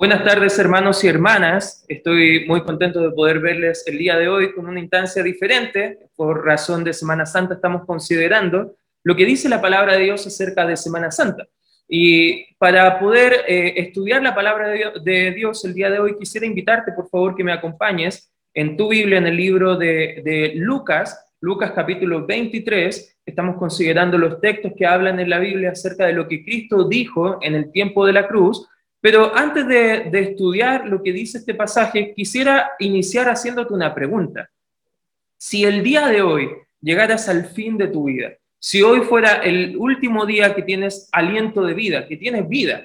Buenas tardes, hermanos y hermanas. Estoy muy contento de poder verles el día de hoy con una instancia diferente. Por razón de Semana Santa estamos considerando lo que dice la palabra de Dios acerca de Semana Santa. Y para poder eh, estudiar la palabra de Dios, el día de hoy, quisiera invitarte, por favor, que me acompañes en tu Biblia, en el libro de, de Lucas, Lucas capítulo 23. Estamos considerando los textos que hablan en la Biblia acerca de lo que Cristo dijo en el tiempo de la cruz pero antes de, estudiar lo que dice este pasaje, quisiera iniciar haciéndote una pregunta. Si el día de hoy llegaras al fin de tu vida, si hoy fuera el último día que tienes aliento de vida, que tienes vida,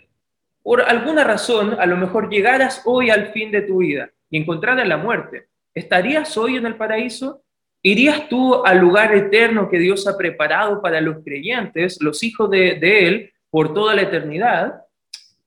por alguna razón, a lo mejor llegaras hoy al fin de tu vida y encontraras la muerte, ¿estarías hoy en el paraíso? ¿Irías tú al lugar eterno que Dios ha preparado para los creyentes, los hijos de, Él, por toda la eternidad?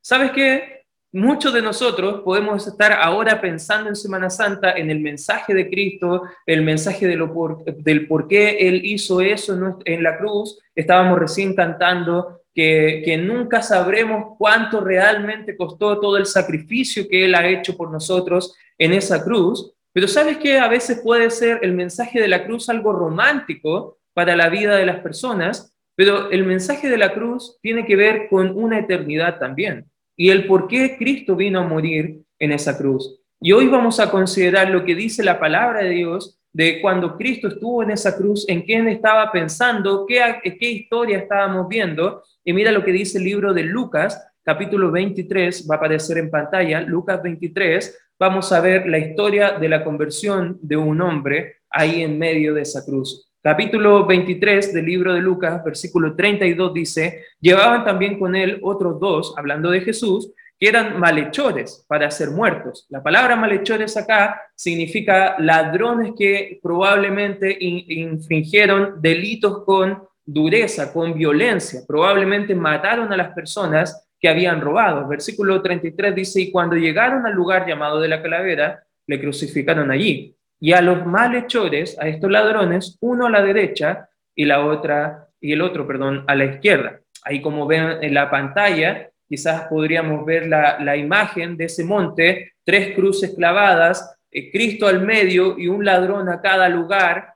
¿Sabes qué? Muchos de nosotros podemos estar ahora pensando en Semana Santa, en el mensaje de Cristo, el mensaje del por qué Él hizo eso en la cruz. Estábamos recién cantando que, que nunca sabremos cuánto realmente costó todo el sacrificio que Él ha hecho por nosotros en esa cruz. Pero sabes que a veces puede ser el mensaje de la cruz algo romántico para la vida de las personas, pero el mensaje de la cruz tiene que ver con una eternidad también y el por qué Cristo vino a morir en esa cruz. Y hoy vamos a considerar lo que dice la palabra de Dios de cuando Cristo estuvo en esa cruz, en quién estaba pensando, qué, qué historia estábamos viendo. Y mira lo que dice el libro de Lucas, capítulo 23, va a aparecer en pantalla, Lucas 23, vamos a ver la historia de la conversión de un hombre ahí en medio de esa cruz. Capítulo 23 del libro de Lucas, versículo 32 dice, llevaban también con él otros dos, hablando de Jesús, que eran malhechores para ser muertos. La palabra malhechores acá significa ladrones que probablemente infringieron delitos con dureza, con violencia, probablemente mataron a las personas que habían robado. Versículo 33 dice, y cuando llegaron al lugar llamado de la calavera, le crucificaron allí y a los malhechores, a estos ladrones, uno a la derecha y la otra y el otro, perdón, a la izquierda. Ahí como ven en la pantalla, quizás podríamos ver la, imagen de ese monte, tres cruces clavadas, eh, Cristo al medio y un ladrón a cada lugar.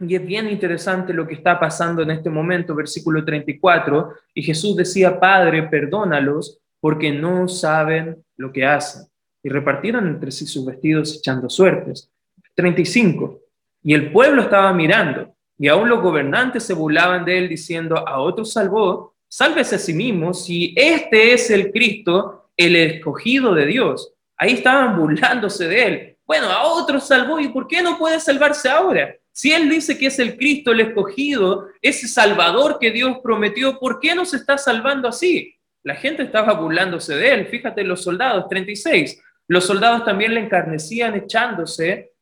Y es bien interesante lo que está pasando en este momento, versículo 34. Y Jesús decía, Padre, perdónalos porque no saben lo que hacen. Y repartieron entre sí sus vestidos echando suertes. 35. Y el pueblo estaba mirando, y aún los gobernantes se burlaban de él diciendo, a otro salvó, sálvese a sí mismo, si este es el Cristo, el escogido de Dios. Ahí estaban burlándose de él. Bueno, a otro salvó, ¿y por qué no puede salvarse ahora? Si él dice que es el Cristo, el escogido, ese Salvador que Dios prometió, ¿por qué no se está salvando así? La gente estaba burlándose de él. Fíjate los soldados, 36. Los soldados también le encarnecían echándose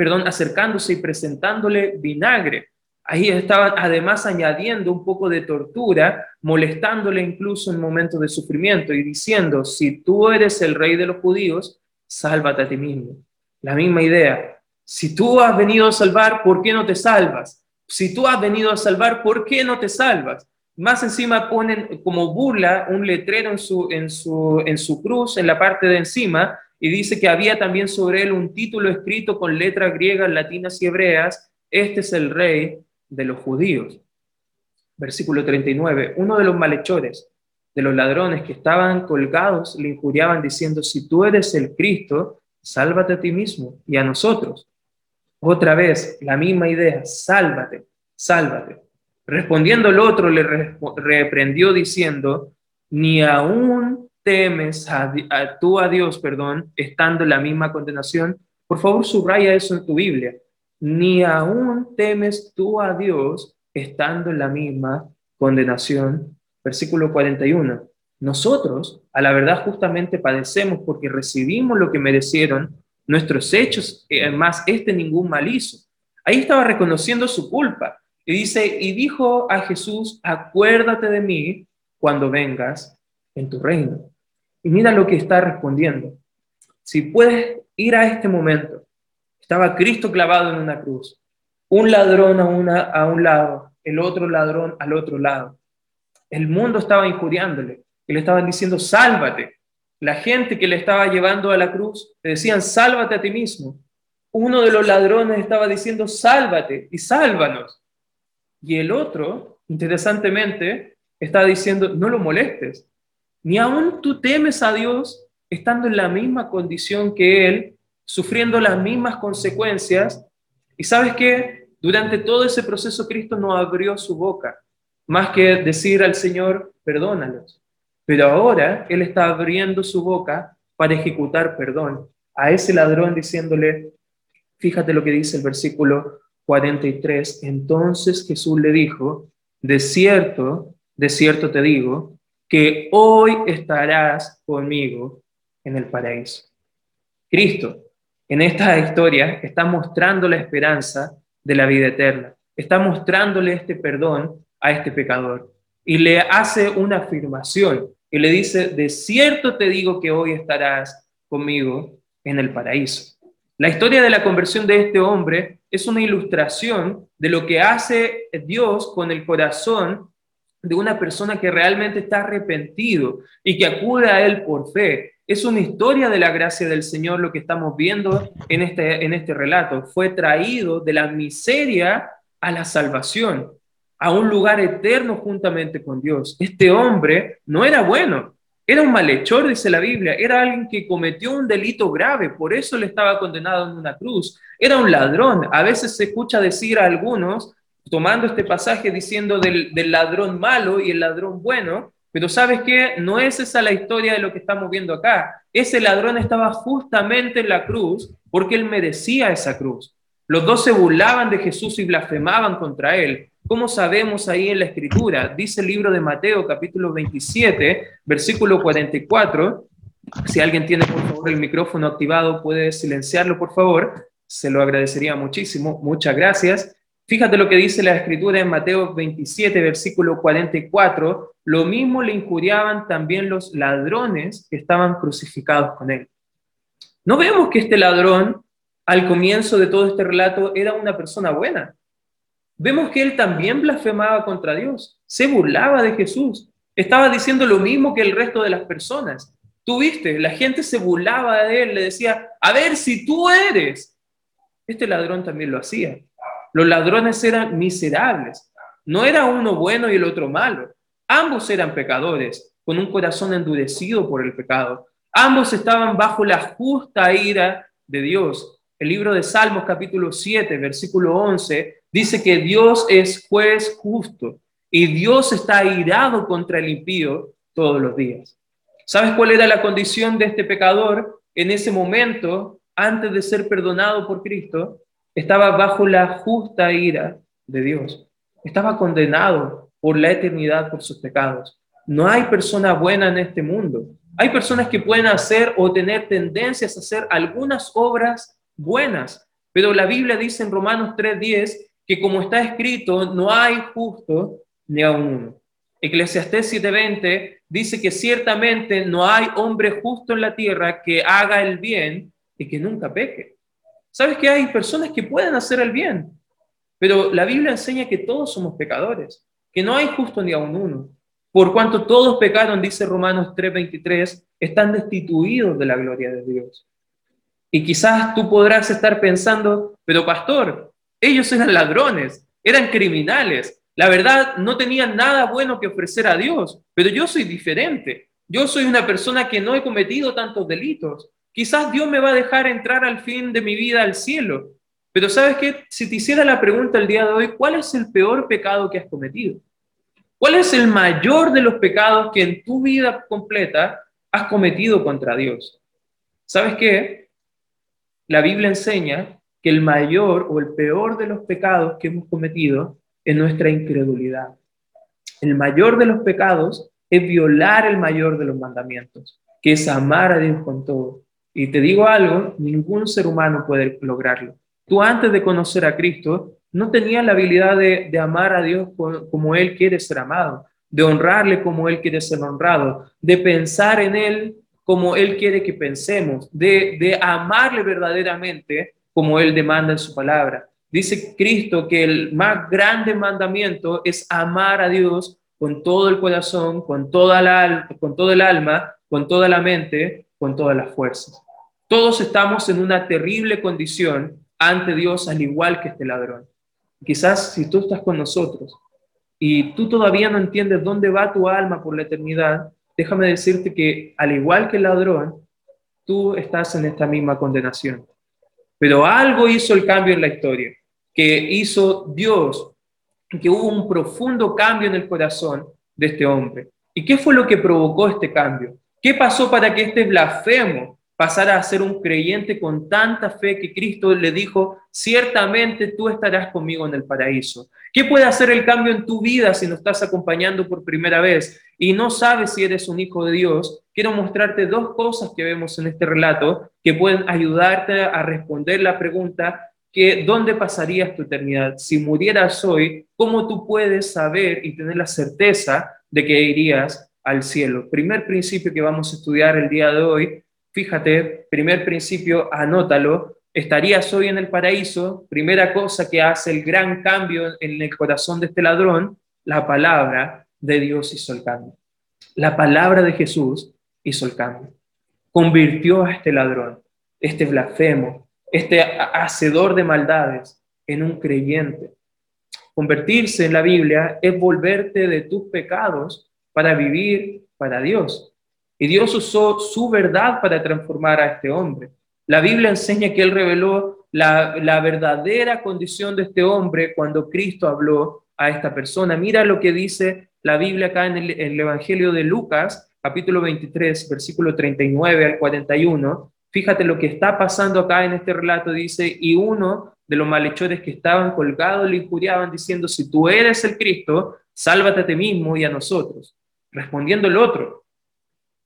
perdón, acercándose y presentándole vinagre. Ahí estaban además añadiendo un poco de tortura, molestándole incluso en momentos de sufrimiento y diciendo, si tú eres el rey de los judíos, sálvate a ti mismo. La misma idea. Si tú has venido a salvar, ¿por qué no te salvas? Si tú has venido a salvar, ¿por qué no te salvas? Más encima ponen como burla un letrero en su, en su, en su cruz, en la parte de encima, y dice que había también sobre él un título escrito con letras griegas, latinas y hebreas, este es el rey de los judíos. Versículo 39, uno de los malhechores, de los ladrones que estaban colgados, le injuriaban diciendo, si tú eres el Cristo, sálvate a ti mismo y a nosotros. Otra vez, la misma idea, sálvate, sálvate. Respondiendo el otro, le reprendió diciendo, ni aún temes a, tú a Dios, perdón, estando en la misma condenación, por favor subraya eso en tu Biblia. Ni aún temes tú a Dios estando en la misma condenación. Versículo 41. Nosotros, a la verdad, justamente padecemos porque recibimos lo que merecieron nuestros hechos, eh, más este ningún mal hizo. Ahí estaba reconociendo su culpa. Y dice, y dijo a Jesús, acuérdate de mí cuando vengas en tu reino. Y mira lo que está respondiendo. Si puedes ir a este momento, estaba Cristo clavado en una cruz, un ladrón a, una, a un lado, el otro ladrón al otro lado. El mundo estaba injuriándole y le estaban diciendo, sálvate, la gente que le estaba llevando a la cruz le decían, sálvate a ti mismo. Uno de los ladrones estaba diciendo, sálvate y sálvanos. Y el otro, interesantemente, estaba diciendo, no lo molestes. Ni aún tú temes a Dios estando en la misma condición que Él, sufriendo las mismas consecuencias. Y sabes que durante todo ese proceso Cristo no abrió su boca, más que decir al Señor, perdónalos. Pero ahora Él está abriendo su boca para ejecutar perdón a ese ladrón diciéndole, fíjate lo que dice el versículo 43, entonces Jesús le dijo, de cierto, de cierto te digo, que hoy estarás conmigo en el paraíso. Cristo, en esta historia, está mostrando la esperanza de la vida eterna, está mostrándole este perdón a este pecador y le hace una afirmación y le dice, de cierto te digo que hoy estarás conmigo en el paraíso. La historia de la conversión de este hombre es una ilustración de lo que hace Dios con el corazón de una persona que realmente está arrepentido y que acude a Él por fe. Es una historia de la gracia del Señor lo que estamos viendo en este, en este relato. Fue traído de la miseria a la salvación a un lugar eterno juntamente con Dios. Este hombre no era bueno, era un malhechor, dice la Biblia, era alguien que cometió un delito grave, por eso le estaba condenado en una cruz. Era un ladrón. A veces se escucha decir a algunos, tomando este pasaje diciendo del, ladrón malo y el ladrón bueno, pero sabes qué, no es esa la historia de lo que estamos viendo acá. Ese ladrón estaba justamente en la cruz porque él merecía esa cruz. Los dos se burlaban de Jesús y blasfemaban contra él. ¿Cómo sabemos ahí en la escritura? Dice el libro de Mateo capítulo 27, versículo 44. Si alguien tiene por favor el micrófono activado, puede silenciarlo por favor. Se lo agradecería muchísimo. Muchas gracias. Fíjate lo que dice la escritura en Mateo 27, versículo 44. Lo mismo le injuriaban también los ladrones que estaban crucificados con él. No vemos que este ladrón, al comienzo de todo este relato, era una persona buena vemos que él también blasfemaba contra Dios, se burlaba de Jesús, estaba diciendo lo mismo que el resto de las personas. Tú viste, la gente se burlaba de él, le decía, a ver si tú eres. Este ladrón también lo hacía. Los ladrones eran miserables. No era uno bueno y el otro malo. Ambos eran pecadores, con un corazón endurecido por el pecado. Ambos estaban bajo la justa ira de Dios. El libro de Salmos capítulo 7, versículo 11, dice que Dios es juez justo y Dios está irado contra el impío todos los días. ¿Sabes cuál era la condición de este pecador en ese momento, antes de ser perdonado por Cristo? Estaba bajo la justa ira de Dios. Estaba condenado por la eternidad por sus pecados. No hay persona buena en este mundo. Hay personas que pueden hacer o tener tendencias a hacer algunas obras buenas, pero la Biblia dice en Romanos 3:10 que como está escrito, no hay justo ni a uno. Eclesiastés 7:20 dice que ciertamente no hay hombre justo en la tierra que haga el bien y que nunca peque. ¿Sabes que hay personas que pueden hacer el bien? Pero la Biblia enseña que todos somos pecadores, que no hay justo ni a uno. Por cuanto todos pecaron, dice Romanos 3:23, están destituidos de la gloria de Dios. Y quizás tú podrás estar pensando, pero pastor, ellos eran ladrones, eran criminales. La verdad, no tenían nada bueno que ofrecer a Dios, pero yo soy diferente. Yo soy una persona que no he cometido tantos delitos. Quizás Dios me va a dejar entrar al fin de mi vida al cielo. Pero sabes qué, si te hiciera la pregunta el día de hoy, ¿cuál es el peor pecado que has cometido? ¿Cuál es el mayor de los pecados que en tu vida completa has cometido contra Dios? ¿Sabes qué? La Biblia enseña que el mayor o el peor de los pecados que hemos cometido es nuestra incredulidad. El mayor de los pecados es violar el mayor de los mandamientos, que es amar a Dios con todo. Y te digo algo, ningún ser humano puede lograrlo. Tú antes de conocer a Cristo no tenías la habilidad de, amar a Dios como Él quiere ser amado, de honrarle como Él quiere ser honrado, de pensar en Él como Él quiere que pensemos, de, de amarle verdaderamente como Él demanda en su palabra. Dice Cristo que el más grande mandamiento es amar a Dios con todo el corazón, con, toda la, con todo el alma, con toda la mente, con todas las fuerzas. Todos estamos en una terrible condición ante Dios, al igual que este ladrón. Quizás si tú estás con nosotros y tú todavía no entiendes dónde va tu alma por la eternidad, déjame decirte que al igual que el ladrón, tú estás en esta misma condenación. Pero algo hizo el cambio en la historia, que hizo Dios, que hubo un profundo cambio en el corazón de este hombre. ¿Y qué fue lo que provocó este cambio? ¿Qué pasó para que este blasfemo pasara a ser un creyente con tanta fe que Cristo le dijo, ciertamente tú estarás conmigo en el paraíso. ¿Qué puede hacer el cambio en tu vida si no estás acompañando por primera vez y no sabes si eres un hijo de Dios? Quiero mostrarte dos cosas que vemos en este relato que pueden ayudarte a responder la pregunta que ¿dónde pasarías tu eternidad? Si murieras hoy, ¿cómo tú puedes saber y tener la certeza de que irías al cielo? Primer principio que vamos a estudiar el día de hoy Fíjate, primer principio, anótalo, estarías hoy en el paraíso, primera cosa que hace el gran cambio en el corazón de este ladrón, la palabra de Dios hizo el cambio. La palabra de Jesús hizo el cambio. Convirtió a este ladrón, este blasfemo, este hacedor de maldades, en un creyente. Convertirse en la Biblia es volverte de tus pecados para vivir para Dios. Y Dios usó su verdad para transformar a este hombre. La Biblia enseña que Él reveló la, verdadera condición de este hombre cuando Cristo habló a esta persona. Mira lo que dice la Biblia acá en el, en el Evangelio de Lucas, capítulo 23, versículo 39 al 41. Fíjate lo que está pasando acá en este relato. Dice, y uno de los malhechores que estaban colgados le injuriaban diciendo, si tú eres el Cristo, sálvate a ti mismo y a nosotros. Respondiendo el otro,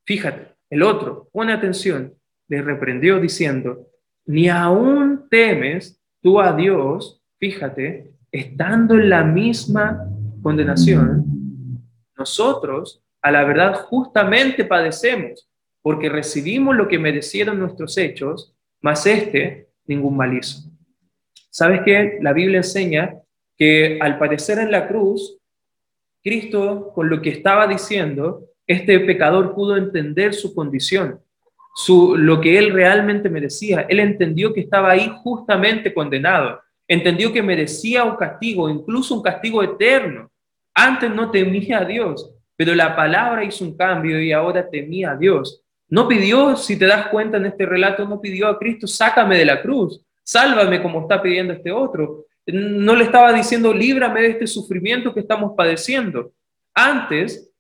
Fíjate, el otro, pone atención, le reprendió diciendo, ni aún temes tú a Dios, fíjate, estando en la misma condenación, nosotros a la verdad justamente padecemos, porque recibimos lo que merecieron nuestros hechos, mas este ningún mal hizo. ¿Sabes qué? La Biblia enseña que al padecer en la cruz, Cristo con lo que estaba diciendo este pecador pudo entender su condición, su, lo que él realmente merecía. Él entendió que estaba ahí justamente condenado, entendió que merecía un castigo, incluso un castigo eterno. Antes no temía a Dios, pero la palabra hizo un cambio y ahora temía a Dios. No pidió, si te das cuenta en este relato, no pidió a Cristo, sácame de la cruz, sálvame como está pidiendo este otro. No le estaba diciendo, líbrame de este sufrimiento que estamos padeciendo. Antes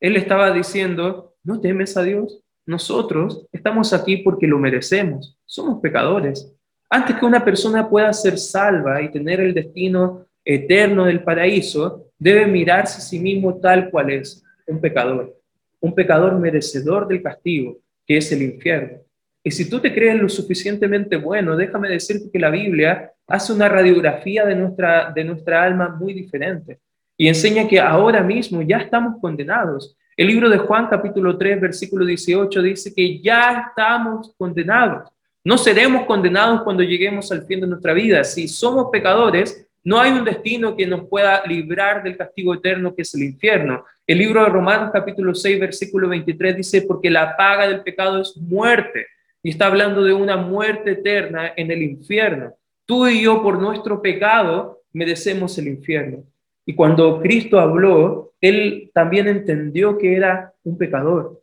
él estaba diciendo, ¿no temes a Dios? Nosotros estamos aquí porque lo merecemos. Somos pecadores. Antes que una persona pueda ser salva y tener el destino eterno del paraíso, debe mirarse a sí mismo tal cual es, un pecador. Un pecador merecedor del castigo, que es el infierno. Y si tú te crees lo suficientemente bueno, déjame decirte que la Biblia hace una radiografía de nuestra, de nuestra alma muy diferente y enseña que ahora mismo ya estamos condenados. El libro de Juan capítulo 3 versículo 18 dice que ya estamos condenados. No seremos condenados cuando lleguemos al fin de nuestra vida. Si somos pecadores, no hay un destino que nos pueda librar del castigo eterno que es el infierno. El libro de Romanos capítulo 6 versículo 23 dice, porque la paga del pecado es muerte. Y está hablando de una muerte eterna en el infierno. Tú y yo por nuestro pecado merecemos el infierno. Y cuando Cristo habló, él también entendió que era un pecador.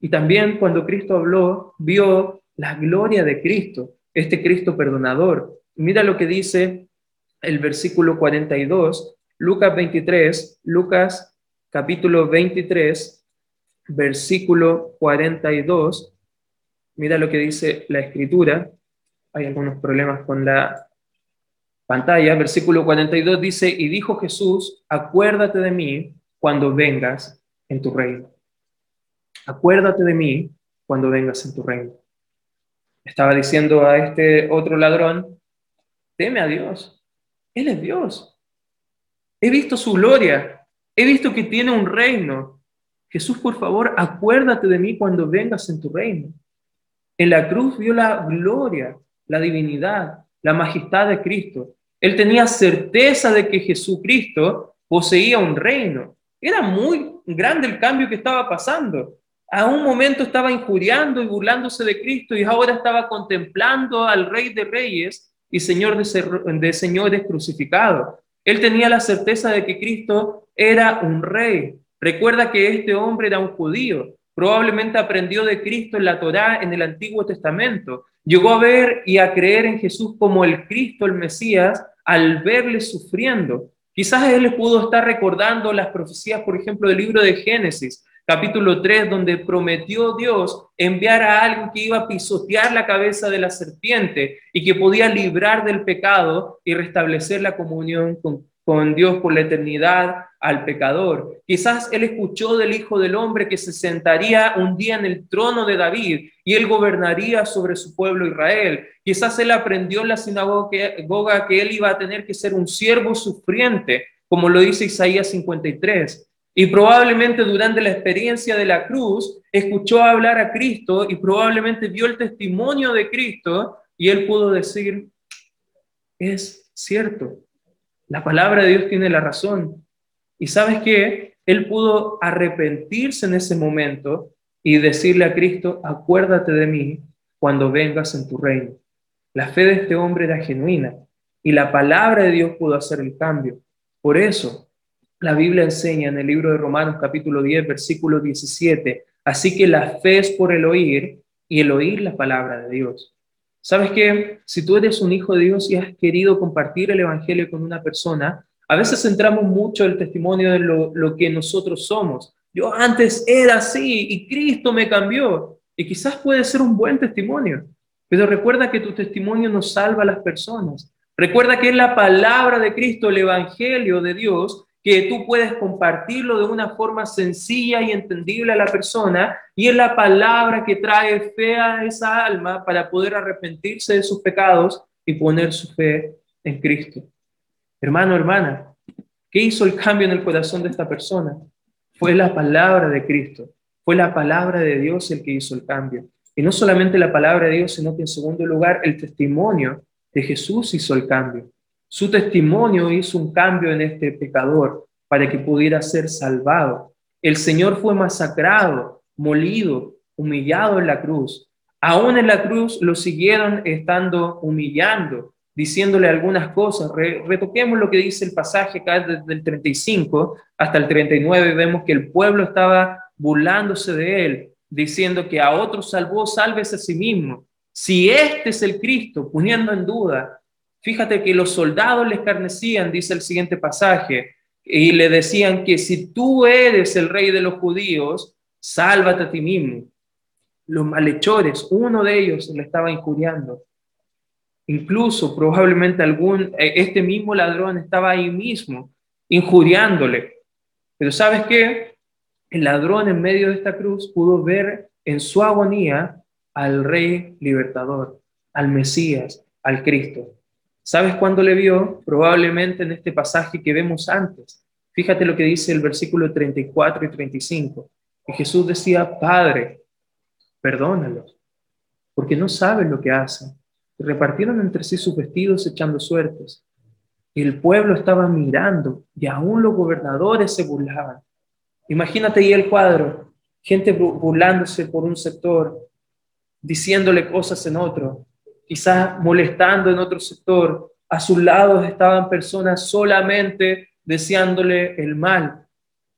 Y también cuando Cristo habló, vio la gloria de Cristo, este Cristo perdonador. Mira lo que dice el versículo 42, Lucas 23, Lucas capítulo 23, versículo 42. Mira lo que dice la escritura. Hay algunos problemas con la pantalla, versículo 42 dice, y dijo Jesús, acuérdate de mí cuando vengas en tu reino. Acuérdate de mí cuando vengas en tu reino. Estaba diciendo a este otro ladrón, teme a Dios. Él es Dios. He visto su gloria. He visto que tiene un reino. Jesús, por favor, acuérdate de mí cuando vengas en tu reino. En la cruz vio la gloria, la divinidad, la majestad de Cristo. Él tenía certeza de que Jesucristo poseía un reino. Era muy grande el cambio que estaba pasando. a un momento estaba injuriando y burlándose de Cristo y ahora estaba contemplando al Rey de Reyes y Señor de, señores crucificado. Él tenía la certeza de que Cristo era un rey. Recuerda que este hombre era un judío. Probablemente aprendió de Cristo en la Torá en el Antiguo Testamento. Llegó a ver y a creer en Jesús como el Cristo, el Mesías, al verle sufriendo. Quizás él le pudo estar recordando las profecías, por ejemplo, del libro de Génesis, capítulo 3, donde prometió Dios enviar a alguien que iba a pisotear la cabeza de la serpiente y que podía librar del pecado y restablecer la comunión con Dios por la eternidad al pecador. Quizás él escuchó del Hijo del Hombre que se sentaría un día en el trono de David y él gobernaría sobre su pueblo Israel. Quizás él aprendió en la sinagoga que él iba a tener que ser un siervo sufriente, como lo dice Isaías 53. Y probablemente durante la experiencia de la cruz escuchó hablar a Cristo y probablemente vio el testimonio de Cristo y él pudo decir, es cierto, la palabra de Dios tiene la razón. Y sabes qué? Él pudo arrepentirse en ese momento y decirle a Cristo, acuérdate de mí cuando vengas en tu reino. La fe de este hombre era genuina y la palabra de Dios pudo hacer el cambio. Por eso, la Biblia enseña en el libro de Romanos capítulo 10, versículo 17, así que la fe es por el oír y el oír la palabra de Dios. ¿Sabes qué? Si tú eres un hijo de Dios y has querido compartir el Evangelio con una persona, a veces centramos mucho el testimonio de lo, lo que nosotros somos. Yo antes era así y Cristo me cambió. Y quizás puede ser un buen testimonio, pero recuerda que tu testimonio no salva a las personas. Recuerda que es la palabra de Cristo, el Evangelio de Dios, que tú puedes compartirlo de una forma sencilla y entendible a la persona, y es la palabra que trae fe a esa alma para poder arrepentirse de sus pecados y poner su fe en Cristo. Hermano, hermana, ¿qué hizo el cambio en el corazón de esta persona? Fue la palabra de Cristo, fue la palabra de Dios el que hizo el cambio. Y no solamente la palabra de Dios, sino que en segundo lugar el testimonio de Jesús hizo el cambio. Su testimonio hizo un cambio en este pecador para que pudiera ser salvado. El Señor fue masacrado, molido, humillado en la cruz. Aún en la cruz lo siguieron estando humillando, diciéndole algunas cosas. retoquemos lo que dice el pasaje acá desde el 35 hasta el 39. Vemos que el pueblo estaba burlándose de él, diciendo que a otros salvó, sálvese a sí mismo. Si este es el Cristo, poniendo en duda Fíjate que los soldados le escarnecían, dice el siguiente pasaje, y le decían que si tú eres el rey de los judíos, sálvate a ti mismo. Los malhechores, uno de ellos le estaba injuriando. Incluso probablemente algún, eh, este mismo ladrón estaba ahí mismo, injuriándole. Pero ¿sabes qué? El ladrón en medio de esta cruz pudo ver en su agonía al rey libertador, al Mesías, al Cristo. ¿Sabes cuándo le vio? Probablemente en este pasaje que vemos antes. Fíjate lo que dice el versículo 34 y 35. Que Jesús decía, Padre, perdónalos, porque no saben lo que hacen. Repartieron entre sí sus vestidos echando suertes. El pueblo estaba mirando y aún los gobernadores se burlaban. Imagínate ahí el cuadro, gente burlándose por un sector, diciéndole cosas en otro, quizás molestando en otro sector. A sus lados estaban personas solamente deseándole el mal.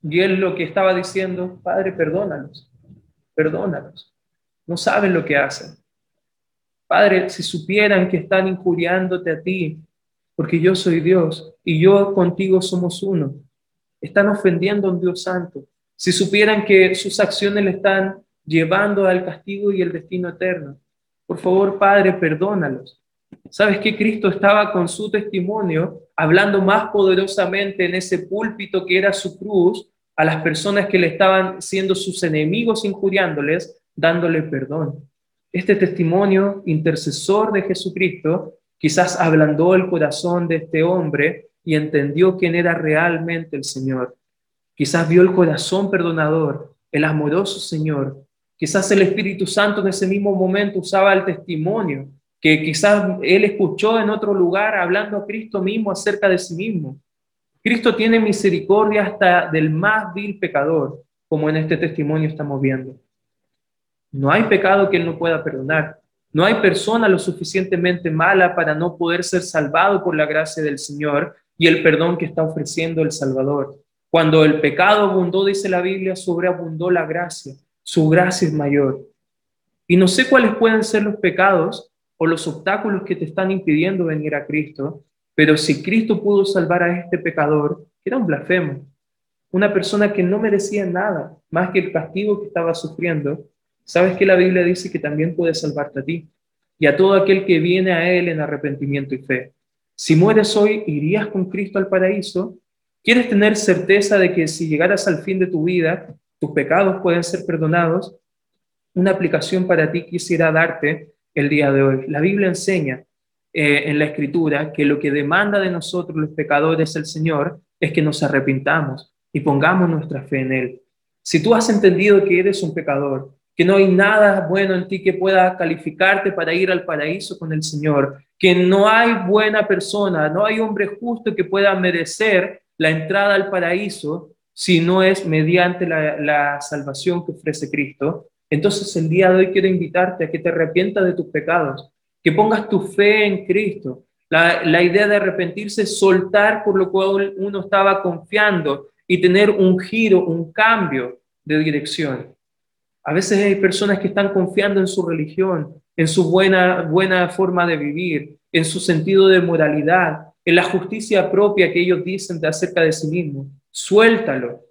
Y él lo que estaba diciendo, Padre, perdónalos, perdónalos. No saben lo que hacen. Padre, si supieran que están injuriándote a ti, porque yo soy Dios y yo contigo somos uno, están ofendiendo a un Dios santo. Si supieran que sus acciones le están llevando al castigo y el destino eterno, por favor, Padre, perdónalos. ¿Sabes que Cristo estaba con su testimonio hablando más poderosamente en ese púlpito que era su cruz a las personas que le estaban siendo sus enemigos injuriándoles, dándole perdón? Este testimonio intercesor de Jesucristo quizás ablandó el corazón de este hombre y entendió quién era realmente el Señor. Quizás vio el corazón perdonador, el amoroso Señor Quizás el Espíritu Santo en ese mismo momento usaba el testimonio que quizás él escuchó en otro lugar hablando a Cristo mismo acerca de sí mismo. Cristo tiene misericordia hasta del más vil pecador, como en este testimonio estamos viendo. No hay pecado que Él no pueda perdonar. No hay persona lo suficientemente mala para no poder ser salvado por la gracia del Señor y el perdón que está ofreciendo el Salvador. Cuando el pecado abundó, dice la Biblia, sobreabundó la gracia. Su gracia es mayor. Y no sé cuáles pueden ser los pecados o los obstáculos que te están impidiendo venir a Cristo, pero si Cristo pudo salvar a este pecador, que era un blasfemo, una persona que no merecía nada más que el castigo que estaba sufriendo, sabes que la Biblia dice que también puede salvarte a ti y a todo aquel que viene a Él en arrepentimiento y fe. Si mueres hoy, ¿irías con Cristo al paraíso? ¿Quieres tener certeza de que si llegaras al fin de tu vida, tus pecados pueden ser perdonados? Una aplicación para ti quisiera darte el día de hoy. La Biblia enseña eh, en la Escritura que lo que demanda de nosotros los pecadores el Señor es que nos arrepintamos y pongamos nuestra fe en Él. Si tú has entendido que eres un pecador, que no hay nada bueno en ti que pueda calificarte para ir al paraíso con el Señor, que no hay buena persona, no hay hombre justo que pueda merecer la entrada al paraíso si no es mediante la, salvación que ofrece Cristo, entonces el día de hoy quiero invitarte a que te arrepientas de tus pecados, que pongas tu fe en Cristo. La, la idea de arrepentirse es soltar por lo cual uno estaba confiando y tener un giro, un cambio de dirección. A veces hay personas que están confiando en su religión, en su buena, buena forma de vivir, en su sentido de moralidad, en la justicia propia que ellos dicen de acerca de sí mismos. Suéltalo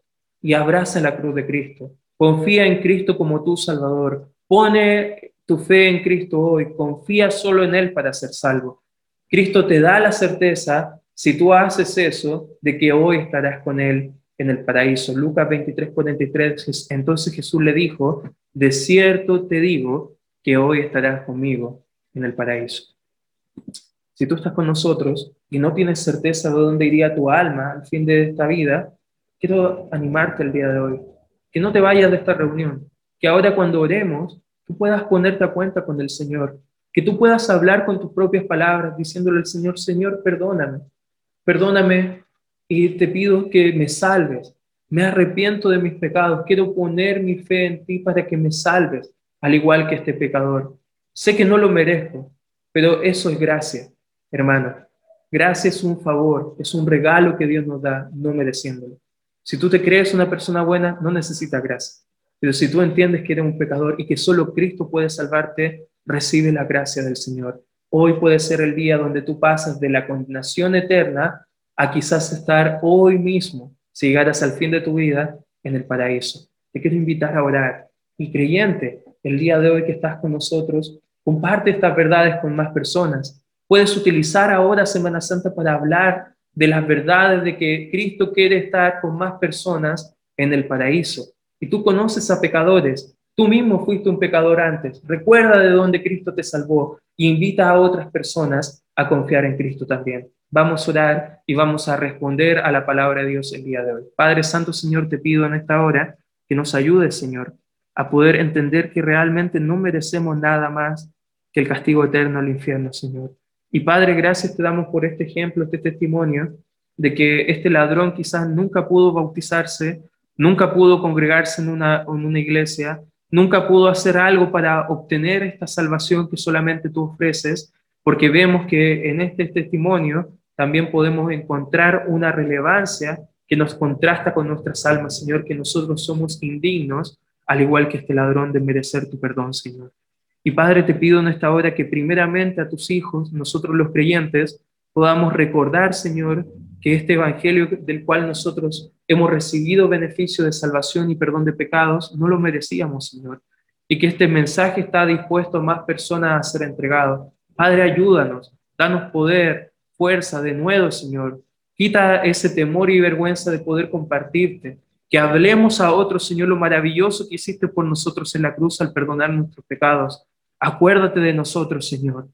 y abraza la cruz de Cristo. Confía en Cristo como tu Salvador. Pone tu fe en Cristo hoy. Confía solo en Él para ser salvo. Cristo te da la certeza, si tú haces eso, de que hoy estarás con Él en el paraíso. Lucas 23, 43, entonces Jesús le dijo, de cierto te digo que hoy estarás conmigo en el paraíso. Si tú estás con nosotros y no tienes certeza de dónde iría tu alma al fin de esta vida, quiero animarte el día de hoy, que no te vayas de esta reunión, que ahora cuando oremos, tú puedas ponerte a cuenta con el Señor, que tú puedas hablar con tus propias palabras, diciéndole al Señor, Señor, perdóname, perdóname y te pido que me salves. Me arrepiento de mis pecados. Quiero poner mi fe en ti para que me salves, al igual que este pecador. Sé que no lo merezco, pero eso es gracia, hermano. Gracia es un favor, es un regalo que Dios nos da, no mereciéndolo. Si tú te crees una persona buena, no necesitas gracia. Pero si tú entiendes que eres un pecador y que solo Cristo puede salvarte, recibe la gracia del Señor. Hoy puede ser el día donde tú pasas de la condenación eterna a quizás estar hoy mismo, si llegaras al fin de tu vida, en el paraíso. Te quiero invitar a orar. Y creyente, el día de hoy que estás con nosotros, comparte estas verdades con más personas. Puedes utilizar ahora Semana Santa para hablar de las verdades de que Cristo quiere estar con más personas en el paraíso. Y tú conoces a pecadores, tú mismo fuiste un pecador antes. Recuerda de dónde Cristo te salvó e invita a otras personas a confiar en Cristo también. Vamos a orar y vamos a responder a la palabra de Dios el día de hoy. Padre Santo, Señor, te pido en esta hora que nos ayudes, Señor, a poder entender que realmente no merecemos nada más que el castigo eterno al infierno, Señor. Y Padre, gracias te damos por este ejemplo, este testimonio de que este ladrón quizás nunca pudo bautizarse, nunca pudo congregarse en una, en una iglesia, nunca pudo hacer algo para obtener esta salvación que solamente tú ofreces, porque vemos que en este testimonio también podemos encontrar una relevancia que nos contrasta con nuestras almas, Señor, que nosotros somos indignos, al igual que este ladrón, de merecer tu perdón, Señor. Y Padre, te pido en esta hora que primeramente a tus hijos, nosotros los creyentes, podamos recordar, Señor, que este Evangelio del cual nosotros hemos recibido beneficio de salvación y perdón de pecados, no lo merecíamos, Señor. Y que este mensaje está dispuesto a más personas a ser entregado. Padre, ayúdanos, danos poder, fuerza de nuevo, Señor. Quita ese temor y vergüenza de poder compartirte. Que hablemos a otros, Señor, lo maravilloso que hiciste por nosotros en la cruz al perdonar nuestros pecados. Acuérdate de nosotros, Señor,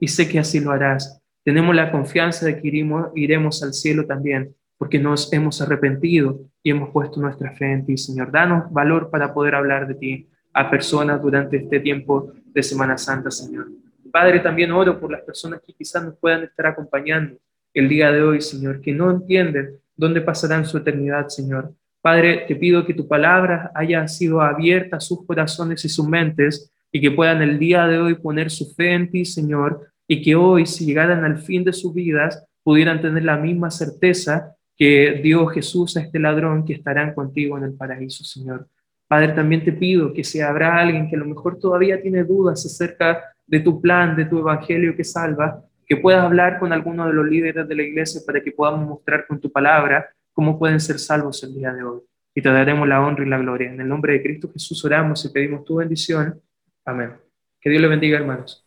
y sé que así lo harás. Tenemos la confianza de que iremos, iremos al cielo también, porque nos hemos arrepentido y hemos puesto nuestra fe en ti, Señor. Danos valor para poder hablar de ti a personas durante este tiempo de Semana Santa, Señor. Padre, también oro por las personas que quizás nos puedan estar acompañando el día de hoy, Señor, que no entienden dónde pasarán su eternidad, Señor. Padre, te pido que tu palabra haya sido abierta a sus corazones y sus mentes y que puedan el día de hoy poner su fe en ti, Señor, y que hoy, si llegaran al fin de sus vidas, pudieran tener la misma certeza que dio Jesús a este ladrón que estarán contigo en el paraíso, Señor. Padre, también te pido que si habrá alguien que a lo mejor todavía tiene dudas acerca de tu plan, de tu evangelio que salva, que puedas hablar con alguno de los líderes de la iglesia para que podamos mostrar con tu palabra cómo pueden ser salvos el día de hoy. Y te daremos la honra y la gloria. En el nombre de Cristo Jesús oramos y pedimos tu bendición. Amén. Que Dios le bendiga, hermanos.